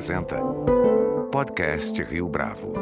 apresenta Podcast Rio Bravo.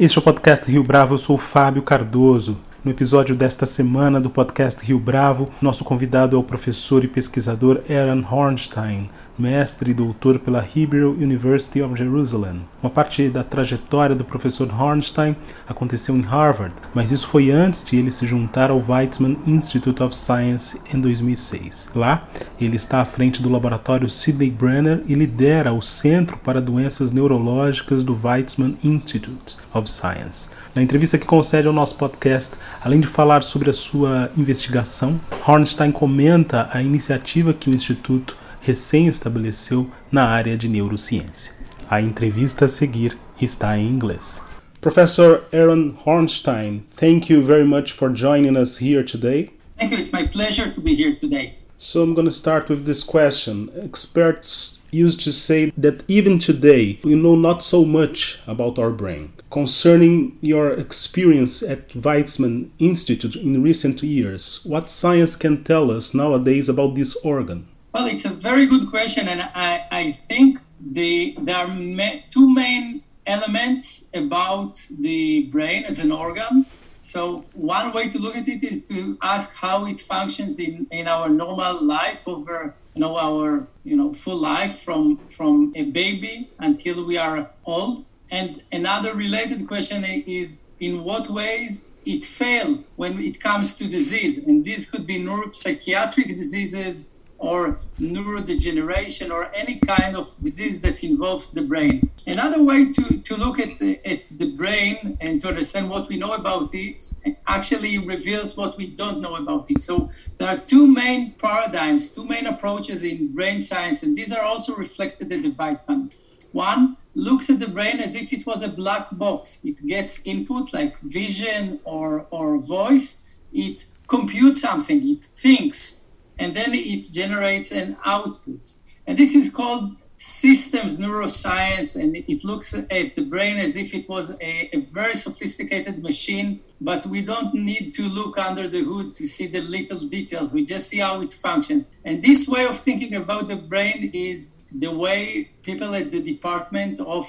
Este é o podcast Rio Bravo, eu sou o Fábio Cardoso. No episódio desta semana do podcast Rio Bravo, nosso convidado é o professor e pesquisador Aaron Hornstein, mestre e doutor pela Hebrew University of Jerusalem. Uma parte da trajetória do professor Hornstein aconteceu em Harvard, mas isso foi antes de ele se juntar ao Weizmann Institute of Science em 2006. Lá, ele está à frente do laboratório Sidney Brenner e lidera o Centro para Doenças Neurológicas do Weizmann Institute of Science. Na entrevista que concede ao nosso podcast, além de falar sobre a sua investigação, Hornstein comenta a iniciativa que o Instituto recém estabeleceu na área de neurociência. A entrevista a seguir está em inglês. Professor Eran Hornstein, thank you very much for joining us here today. Thank you. It's my pleasure to be here today. So I'm going to start with this question. Experts used to say that even today we know not so much about our brain. Concerning your experience at Weizmann Institute in recent years, what science can tell us nowadays about this organ? Well, it's a very good question, and I, I think the, there are ma- two main elements about the brain as an organ. So one way to look at it is to ask how it functions in, in our normal life over you know our you know full life from from a baby until we are old. And another related question is in what ways it fail when it comes to disease. And this could be neuropsychiatric diseases or neurodegeneration or any kind of disease that involves the brain. Another way to, to look at, at the brain and to understand what we know about it actually reveals what we don't know about it. So there are two main paradigms, two main approaches in brain science, and these are also reflected in the Weizmann. One looks at the brain as if it was a black box. It gets input like vision or, or voice. It computes something, it thinks, and then it generates an output. And this is called systems neuroscience, and it looks at the brain as if it was a, a, very sophisticated machine, but we don't need to look under the hood to see the little details. We just see how it functions. And this way of thinking about the brain is the way people at the Department of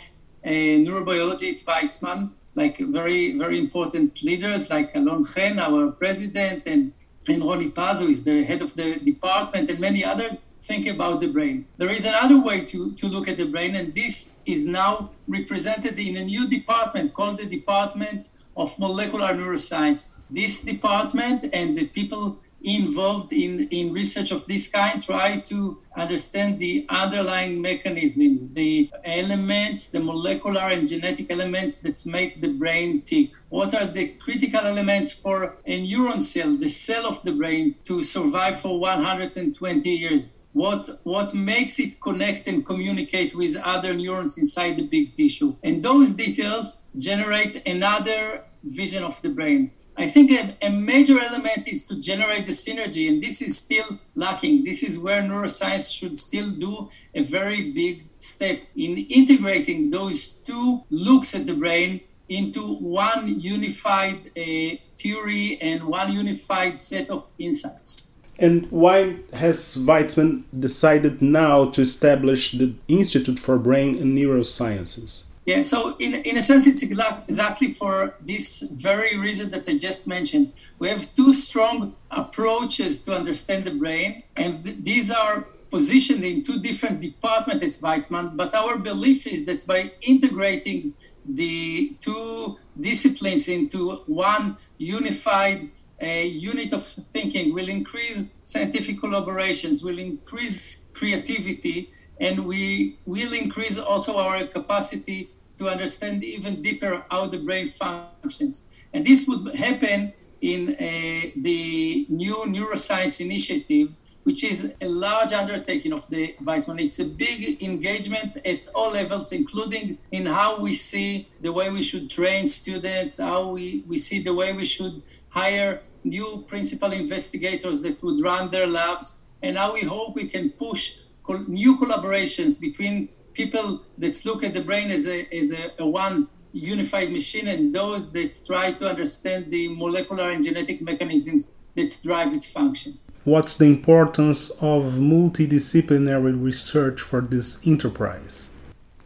uh, Neurobiology at Weizmann, like very, very important leaders like Alon Chen, our president, and and Roni Paz, is the head of the department, and many others think about the brain. There is another way to, to look at the brain, and this is now represented in a new department called the Department of Molecular Neuroscience. This department and the people involved in, in research of this kind try to understand the underlying mechanisms, the elements, the molecular and genetic elements that make the brain tick. What are the critical elements for a neuron cell, the cell of the brain, to survive for 120 years? What, what makes it connect and communicate with other neurons inside the big tissue? And those details generate another vision of the brain. I think a, a, major element is to generate the synergy, and this is still lacking. This is where neuroscience should still do a very big step in integrating those two looks at the brain into one unified uh, theory and one unified set of insights. And why has Weizmann decided now to establish the Institute for Brain and Neurosciences? Yeah, so in, in a sense, it's exactly for this very reason that I just mentioned. We have two strong approaches to understand the brain, and th- these are positioned in two different departments at Weizmann. But our belief is that by integrating the two disciplines into one unified unit of thinking will increase scientific collaborations, will increase creativity, and we will increase also our capacity to understand even deeper how the brain functions. And this would happen in uh, the new neuroscience initiative, which is a large undertaking of the Weizmann. It's a big engagement at all levels, including in how we see the way we should train students, how we, we see the way we should hire new principal investigators that would run their labs, and how we hope we can push new collaborations between people that look at the brain as a, as a, a one unified machine and those that try to understand the molecular and genetic mechanisms that drive its function. What's the importance of multidisciplinary research for this enterprise?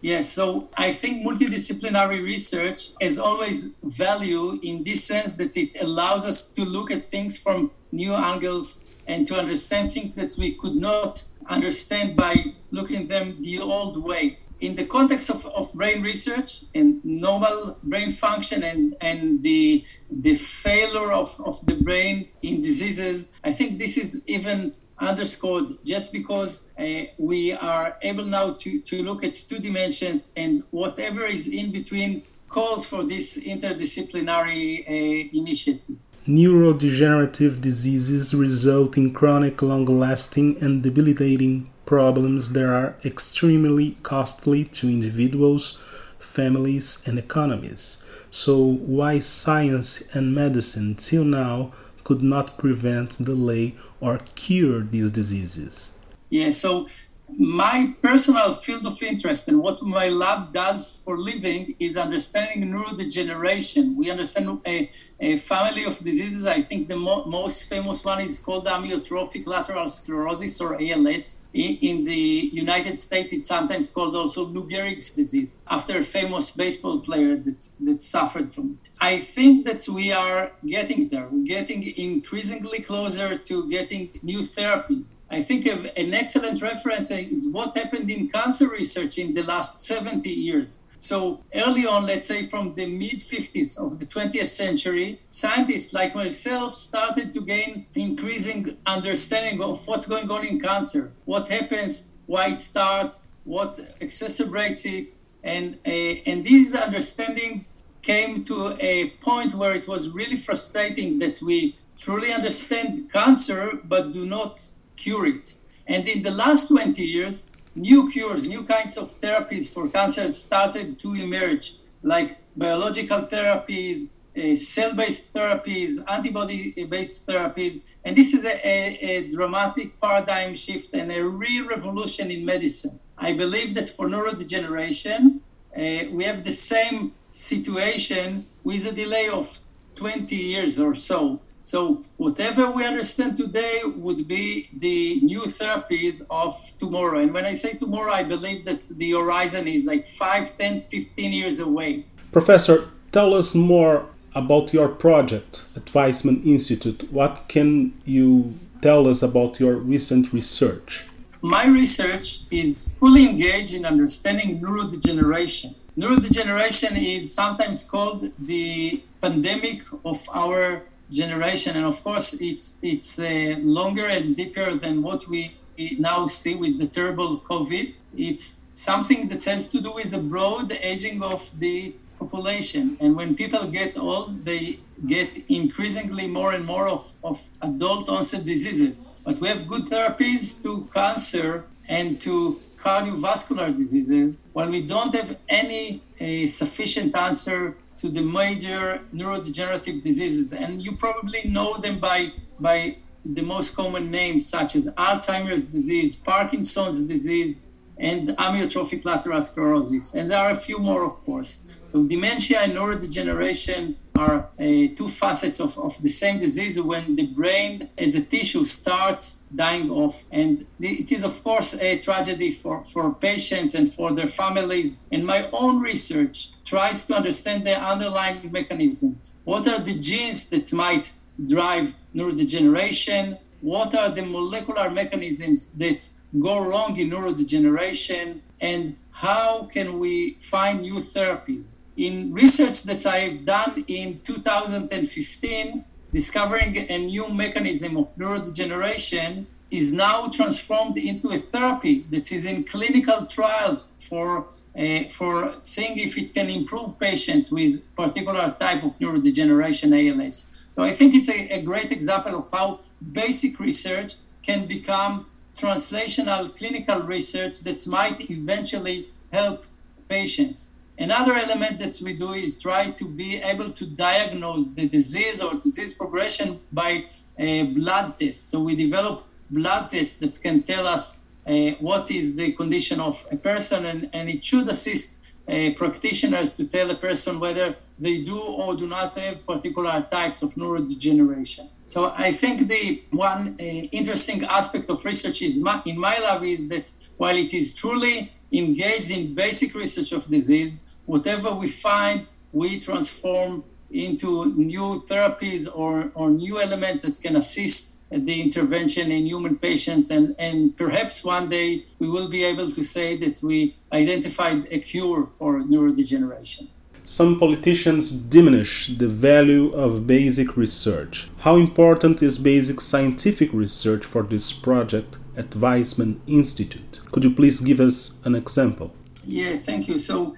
Yes, so I think multidisciplinary research has always value in this sense that it allows us to look at things from new angles and to understand things that we could not understand by looking them the old way. In the context of, of brain research and normal brain function and, and the, the failure of, of the brain in diseases, I think this is even underscored just because uh, we are able now to, to look at two dimensions and whatever is in between calls for this interdisciplinary uh, initiative. Neurodegenerative diseases result in chronic, long lasting, and debilitating problems that are extremely costly to individuals, families, and economies. So, why science and medicine till now could not prevent, delay, or cure these diseases? Yeah, so my personal field of interest and what my lab does for living is understanding neurodegeneration. We understand a, a family of diseases. I think the mo- most famous one is called amyotrophic lateral sclerosis or ALS in the United States, it's sometimes called also Lou Gehrig's disease, after a famous baseball player that, that suffered from it. I think that we are getting there. We're getting increasingly closer to getting new therapies. I think an excellent reference is what happened in cancer research in the last 70 years so early on, let's say from the mid 50s of the 20th century, scientists like myself started to gain increasing understanding of what's going on in cancer, what happens, why it starts, what exacerbates it, and uh, and this understanding came to a point where it was really frustrating that we truly understand cancer but do not cure it. And in the last 20 years, new cures, new kinds of therapies for cancer started to emerge, like biological therapies, uh, cell-based therapies, antibody-based therapies, and this is a, a, a, dramatic paradigm shift and a real revolution in medicine. I believe that for neurodegeneration, uh, we have the same situation with a delay of 20 years or so. So whatever we understand today would be the new therapies of tomorrow. And when I say tomorrow, I believe that the horizon is like 5, 10, 15 years away. Professor, tell us more about your project at Weizmann Institute. What can you tell us about your recent research? My research is fully engaged in understanding neurodegeneration. Neurodegeneration is sometimes called the pandemic of our generation, and of course, it's it's uh, longer and deeper than what we now see with the terrible COVID. It's something that has to do with the broad aging of the population, and when people get old, they get increasingly more and more of, of adult onset diseases. But we have good therapies to cancer and to cardiovascular diseases, while we don't have any uh, sufficient answer to the major neurodegenerative diseases. And you probably know them by, by the most common names, such as Alzheimer's disease, Parkinson's disease, and amyotrophic lateral sclerosis. And there are a few more, of course. So dementia and neurodegeneration are uh, two facets of, of the same disease when the brain as a tissue starts dying off. And it is, of course, a tragedy for, for patients and for their families. And my own research tries to understand the underlying mechanism. What are the genes that might drive neurodegeneration? What are the molecular mechanisms that go wrong in neurodegeneration? And how can we find new therapies? In research that I've done in 2015, discovering a new mechanism of neurodegeneration is now transformed into a therapy that is in clinical trials for uh, for seeing if it can improve patients with particular type of neurodegeneration ALS. So I think it's a, a great example of how basic research can become translational clinical research that might eventually help patients. Another element that we do is try to be able to diagnose the disease or disease progression by a blood test. So we develop blood tests that can tell us uh, what is the condition of a person, and, and it should assist uh, practitioners to tell a person whether they do or do not have particular types of neurodegeneration. So I think the one uh, interesting aspect of research is my, in my lab is that while it is truly engaged in basic research of disease, whatever we find, we transform into new therapies or, or new elements that can assist the intervention in human patients and, and perhaps one day we will be able to say that we identified a cure for neurodegeneration. Some politicians diminish the value of basic research. How important is basic scientific research for this project at Weizmann Institute? Could you please give us an example? Yeah, thank you. So,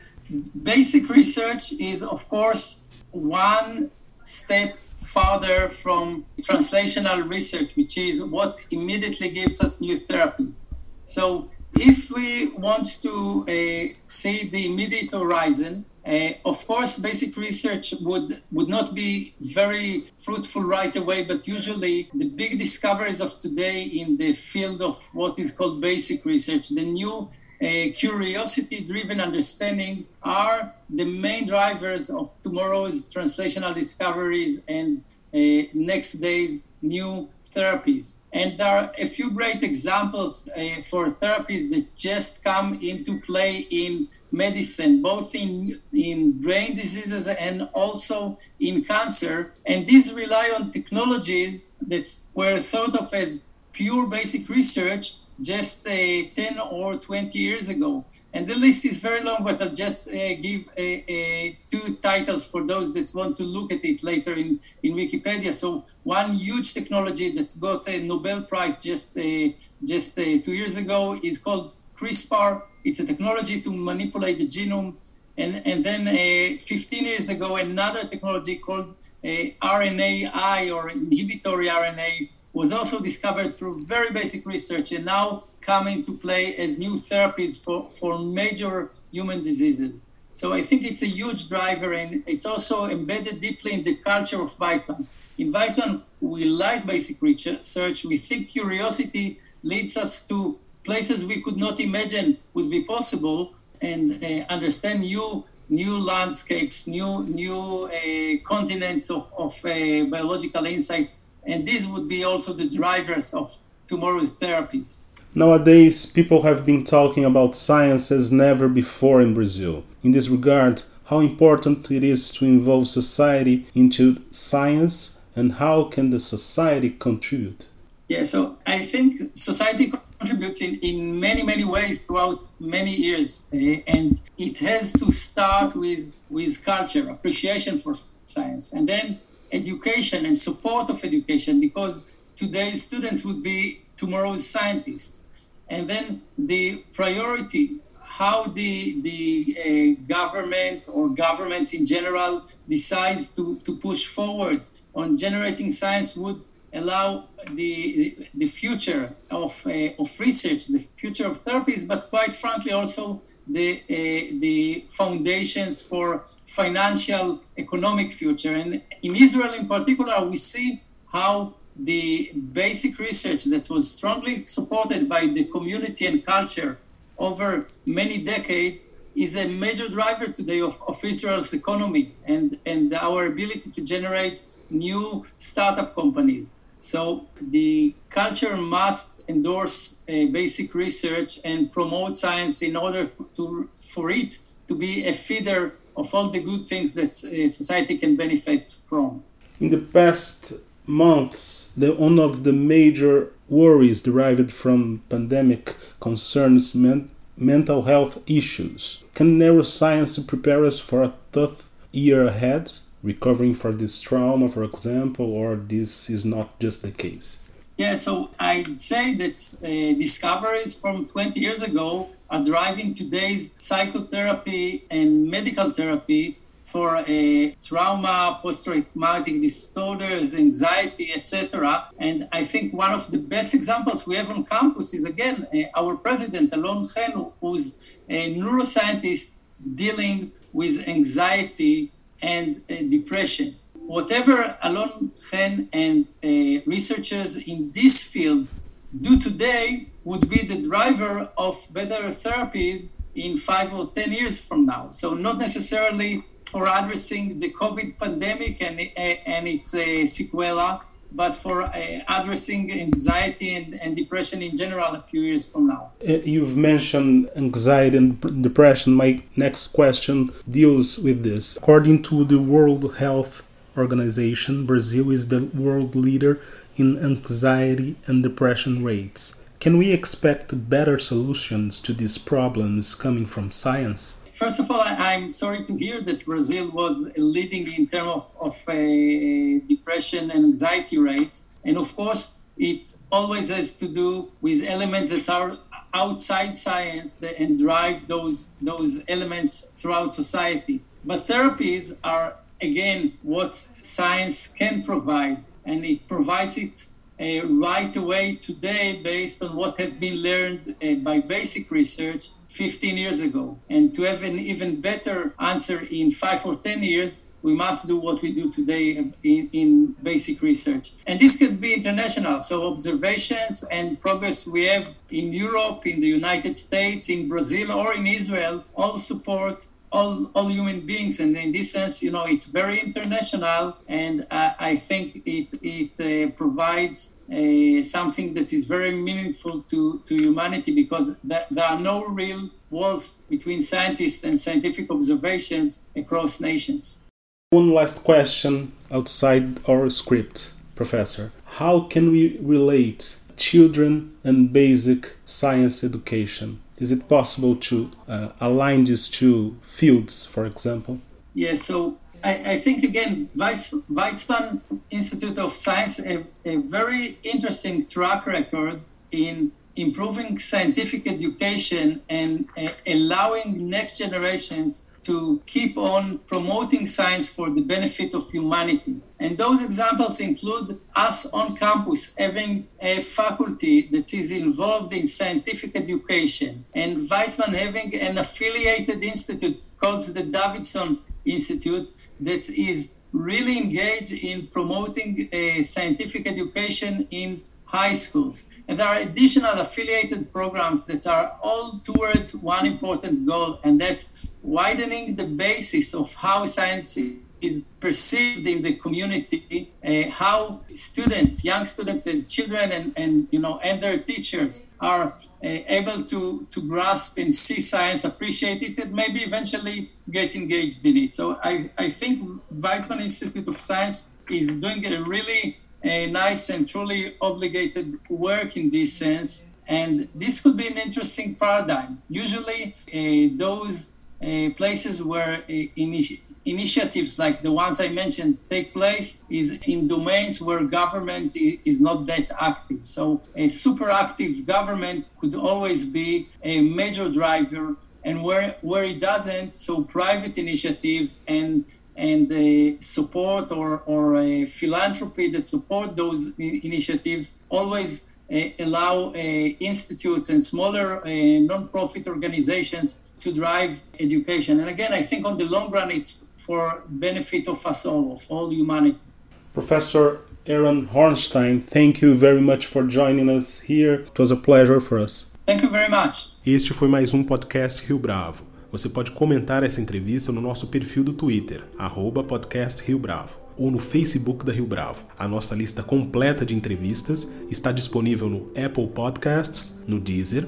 basic research is, of course, one step farther from translational research, which is what immediately gives us new therapies. So, if we want to uh, see the immediate horizon, uh, of course, basic research would, would not be very fruitful right away, but usually the big discoveries of today in the field of what is called basic research, the new uh, curiosity driven understanding are the main drivers of tomorrow's translational discoveries and uh, next day's new therapies. And there are a few great examples uh, for therapies that just come into play in medicine, both in, in brain diseases and also in cancer. And these rely on technologies that were thought of as pure basic research just uh, 10 or 20 years ago. And the list is very long, but I'll just uh, give uh, uh, two titles for those that want to look at it later in, in Wikipedia. So one huge technology that's got a Nobel Prize just, uh, just two years ago is called CRISPR. It's a technology to manipulate the genome. And, and then 15 years ago, another technology called RNAi or inhibitory RNA was also discovered through very basic research and now coming to play as new therapies for, for major human diseases. So I think it's a huge driver and it's also embedded deeply in the culture of Weizmann. In Weizmann, we like basic research. We think curiosity leads us to places we could not imagine would be possible and uh, understand new new landscapes, new new uh, continents of, of uh, biological insights and these would be also the drivers of tomorrow's therapies. Nowadays, people have been talking about science as never before in Brazil. In this regard, how important it is to involve society into science and how can the society contribute? Yeah, so I think society contributes in, in many, many ways throughout many years. Uh, and it has to start with, with culture, appreciation for science. And then education and support of education because today's students would be tomorrow's scientists. And then the priority, how the, the uh, government or governments in general decides to, to push forward on generating science would allow the, the future of, uh, of research, the future of therapies, but quite frankly also the, uh, the foundations for financial economic future. And in Israel in particular, we see how the basic research that was strongly supported by the community and culture over many decades is a major driver today of, of Israel's economy and, and our ability to generate new startup companies. So the culture must endorse uh, basic research and promote science in order for, to, for it to be a feeder of all the good things that uh, society can benefit from. In the past months, the, one of the major worries derived from pandemic concerns men, mental health issues. Can neuroscience prepare us for a tough year ahead? Recovering for this trauma, for example, or this is not just the case? Yeah, so I'd say that uh, discoveries from 20 years ago are driving today's psychotherapy and medical therapy for uh, trauma, post-traumatic disorders, anxiety, etc. And I think one of the best examples we have on campus is again uh, our president Alon Chen, who's a neuroscientist dealing with anxiety and uh, depression. Whatever Alon Chen and uh, researchers in this field do today would be the driver of better therapies in five or ten years from now. So not necessarily for addressing the COVID pandemic and, and its uh, sequela, but for uh, addressing anxiety and, and, depression in general a few years from now. Uh, you've mentioned anxiety and depression. My next question deals with this. According to the World Health Organization, Brazil is the world leader in anxiety and depression rates. Can we expect better solutions to these problems coming from science? First of all, I, am sorry to hear that Brazil was leading in terms of, of uh, depression and anxiety rates. And of course, it always has to do with elements that are outside science and drive those, those elements throughout society. But therapies are, again, what science can provide, and it provides it uh, right away today based on what have been learned uh, by basic research 15 years ago. And to have an even better answer in five or 10 years, we must do what we do today in, in, basic research. And this could be international. So observations and progress we have in Europe, in the United States, in Brazil, or in Israel all support all, all human beings. And in this sense, you know, it's very international. And uh, I think it, it uh, provides uh, something that is very meaningful to, to humanity because th- there are no real walls between scientists and scientific observations across nations. One last question outside our script, Professor. How can we relate children and basic science education? Is it possible to uh, align these two fields, for example? Yes, so I, I think again, Weizmann Institute of Science have a very interesting track record in improving scientific education and uh, allowing next generations to keep on promoting science for the benefit of humanity. And those examples include us on campus having a faculty that is involved in scientific education, and Weizmann having an affiliated institute called the Davidson Institute that is really engaged in promoting a scientific education in high schools. And there are additional affiliated programs that are all towards one important goal, and that's widening the basis of how science is perceived in the community, uh, how students, young students as children and, and you know and their teachers are uh, able to, to grasp and see science, appreciate it, and maybe eventually get engaged in it. So I, I think Weizmann Institute of Science is doing a really a nice and truly obligated work in this sense. And this could be an interesting paradigm. Usually, uh, those uh, places where uh, initi- initiatives like the ones I mentioned take place is in domains where government is not that active. So, a super active government could always be a major driver, and where, where it doesn't, so private initiatives and and uh, support or, or uh, philanthropy that support those initiatives always uh, allow institutes and smaller uh, non-profit organizations to drive education. And again, I think on the long run, it's for benefit of us all, of all humanity. Professor Aaron Hornstein, thank you very much for joining us here. It was a pleasure for us. Thank you very much. Este foi mais um podcast Rio Bravo. Você pode comentar essa entrevista no nosso perfil do Twitter, arroba podcast Rio Bravo, ou no Facebook da Rio Bravo. A nossa lista completa de entrevistas está disponível no Apple Podcasts, no Deezer,